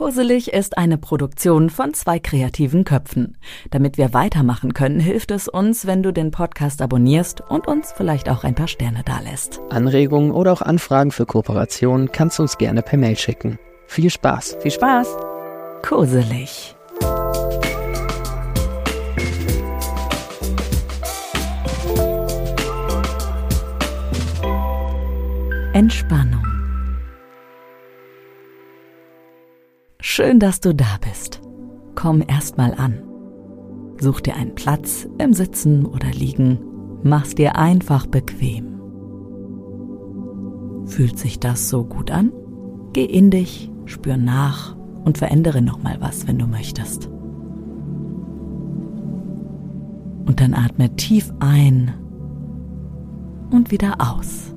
Koselig ist eine Produktion von zwei kreativen Köpfen. Damit wir weitermachen können, hilft es uns, wenn du den Podcast abonnierst und uns vielleicht auch ein paar Sterne dalässt. Anregungen oder auch Anfragen für Kooperationen kannst du uns gerne per Mail schicken. Viel Spaß! Viel Spaß! Koselig. Entspannung. Schön, dass du da bist. Komm erst mal an. Such dir einen Platz im Sitzen oder Liegen. Mach's dir einfach bequem. Fühlt sich das so gut an? Geh in dich, spür nach und verändere noch mal was, wenn du möchtest. Und dann atme tief ein und wieder aus.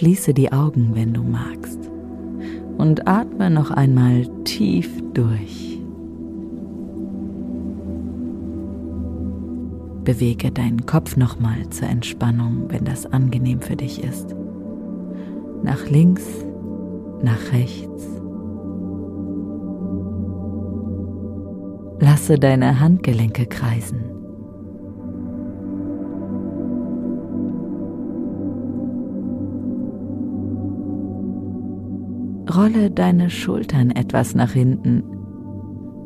Schließe die Augen, wenn du magst, und atme noch einmal tief durch. Bewege deinen Kopf nochmal zur Entspannung, wenn das angenehm für dich ist. Nach links, nach rechts. Lasse deine Handgelenke kreisen. Rolle deine Schultern etwas nach hinten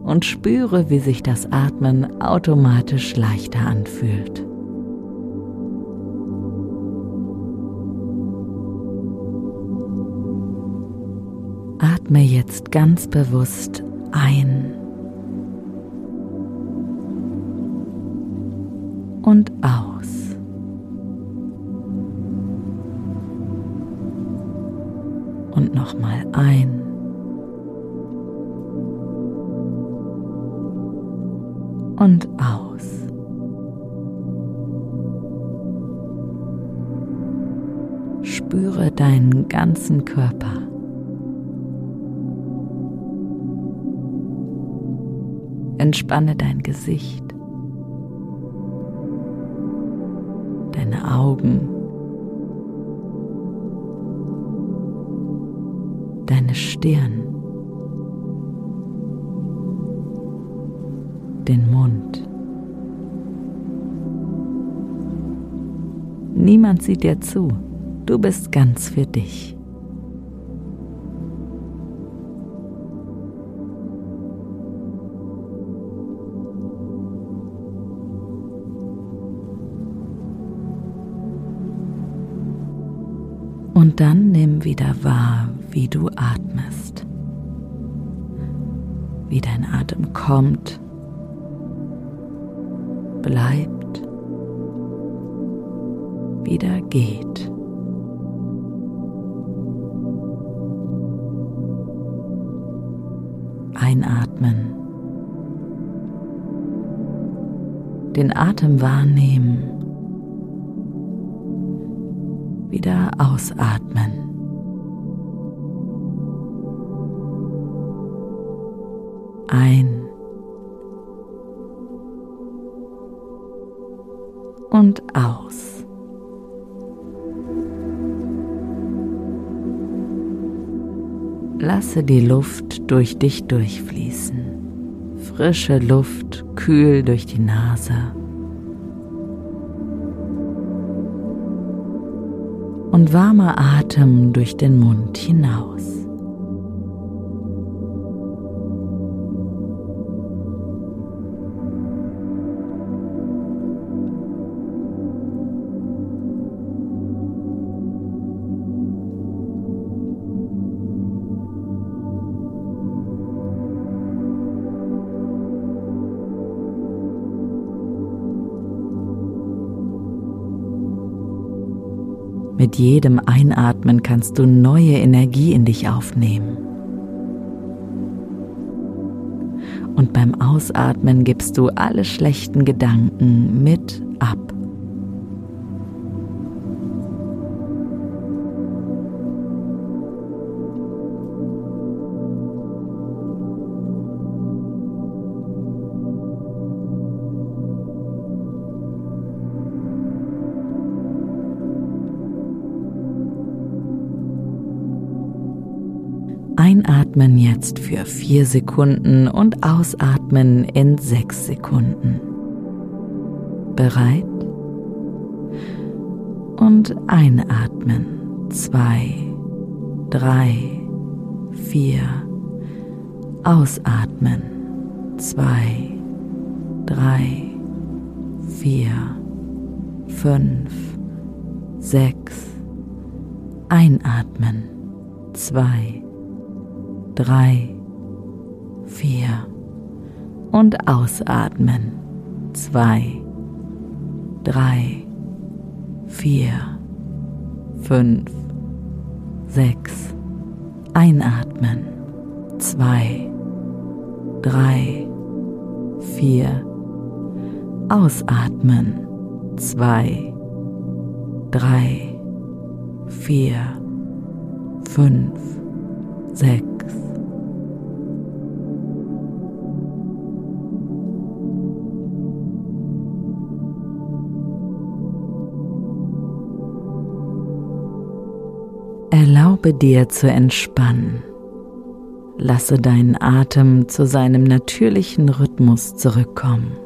und spüre, wie sich das Atmen automatisch leichter anfühlt. Atme jetzt ganz bewusst ein und aus. Nochmal ein. Und aus. Spüre deinen ganzen Körper. Entspanne dein Gesicht, deine Augen. Deine Stirn, den Mund. Niemand sieht dir zu, du bist ganz für dich. Und dann nimm wieder wahr, wie du atmest, wie dein Atem kommt, bleibt, wieder geht. Einatmen. Den Atem wahrnehmen. Wieder ausatmen. Ein und aus. Lasse die Luft durch dich durchfließen. Frische Luft kühl durch die Nase. Und warmer Atem durch den Mund hinaus. Mit jedem Einatmen kannst du neue Energie in dich aufnehmen. Und beim Ausatmen gibst du alle schlechten Gedanken mit Einatmen jetzt für vier Sekunden und ausatmen in sechs Sekunden. Bereit? Und einatmen. Zwei, drei, vier. Ausatmen. Zwei, drei, vier, fünf, sechs. Einatmen. Zwei, drei, vier und ausatmen. Zwei, drei, vier, fünf, sechs. Einatmen. Zwei, drei, vier. Ausatmen. Zwei, drei, vier, fünf, sechs. Erlaube dir zu entspannen. Lasse deinen Atem zu seinem natürlichen Rhythmus zurückkommen.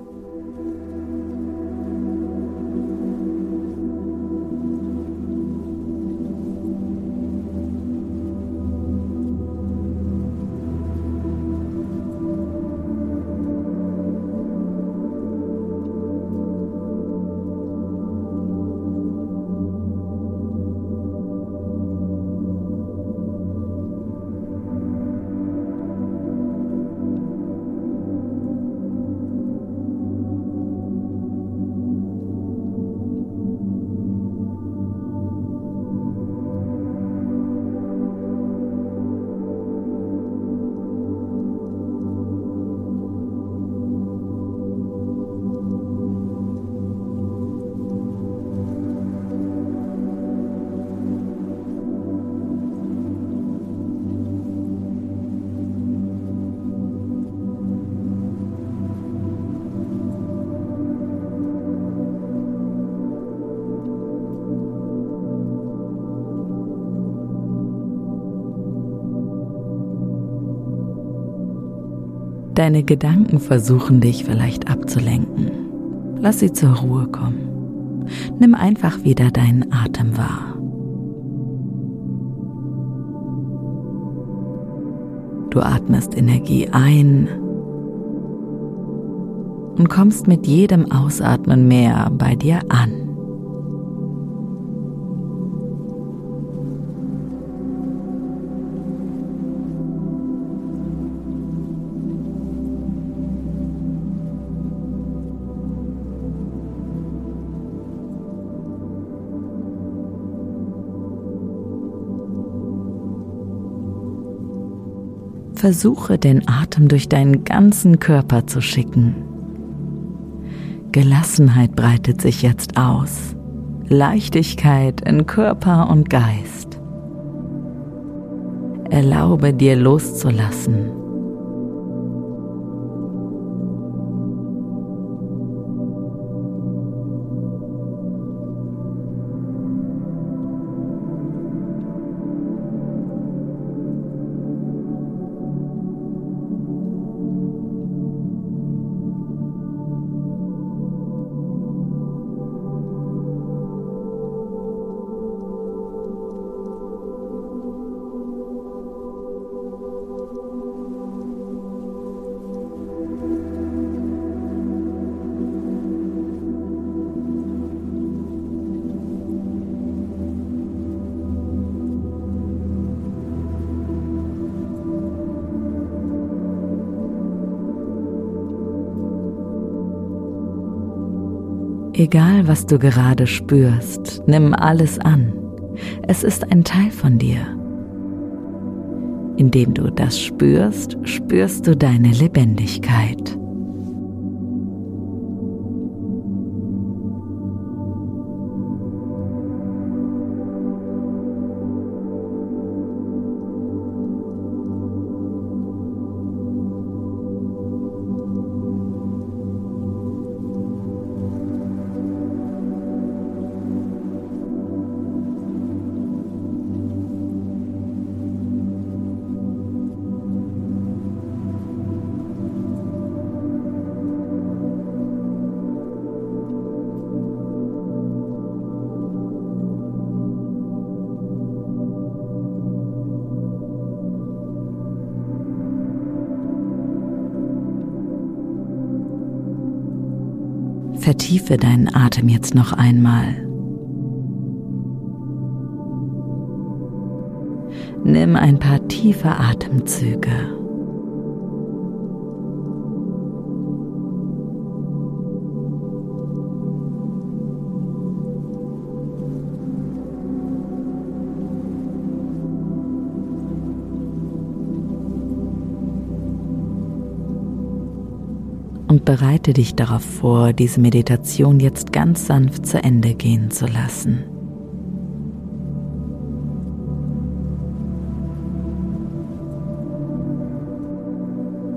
Deine Gedanken versuchen dich vielleicht abzulenken. Lass sie zur Ruhe kommen. Nimm einfach wieder deinen Atem wahr. Du atmest Energie ein und kommst mit jedem Ausatmen mehr bei dir an. Versuche den Atem durch deinen ganzen Körper zu schicken. Gelassenheit breitet sich jetzt aus. Leichtigkeit in Körper und Geist. Erlaube dir loszulassen Egal, was du gerade spürst, nimm alles an. Es ist ein Teil von dir. Indem du das spürst, spürst du deine Lebendigkeit. Vertiefe deinen Atem jetzt noch einmal. Nimm ein paar tiefe Atemzüge. Bereite dich darauf vor, diese Meditation jetzt ganz sanft zu Ende gehen zu lassen.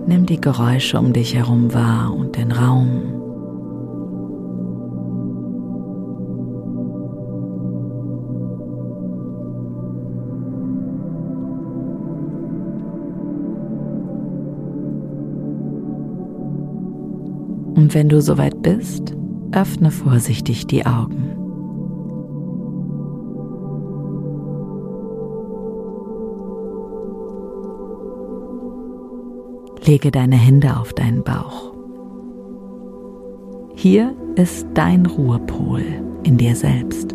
Nimm die Geräusche um dich herum wahr und den Raum. Und wenn du soweit bist, öffne vorsichtig die Augen. Lege deine Hände auf deinen Bauch. Hier ist dein Ruhepol in dir selbst.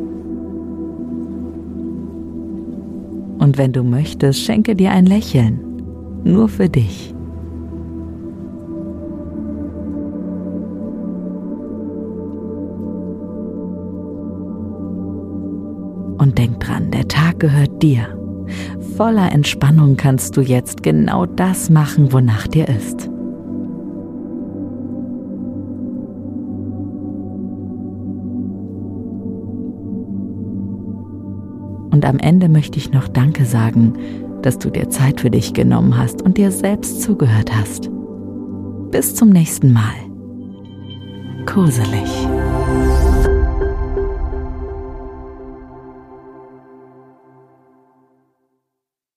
Und wenn du möchtest, schenke dir ein Lächeln, nur für dich. Tag gehört dir. Voller Entspannung kannst du jetzt genau das machen, wonach dir ist. Und am Ende möchte ich noch Danke sagen, dass du dir Zeit für dich genommen hast und dir selbst zugehört hast. Bis zum nächsten Mal. Koselig.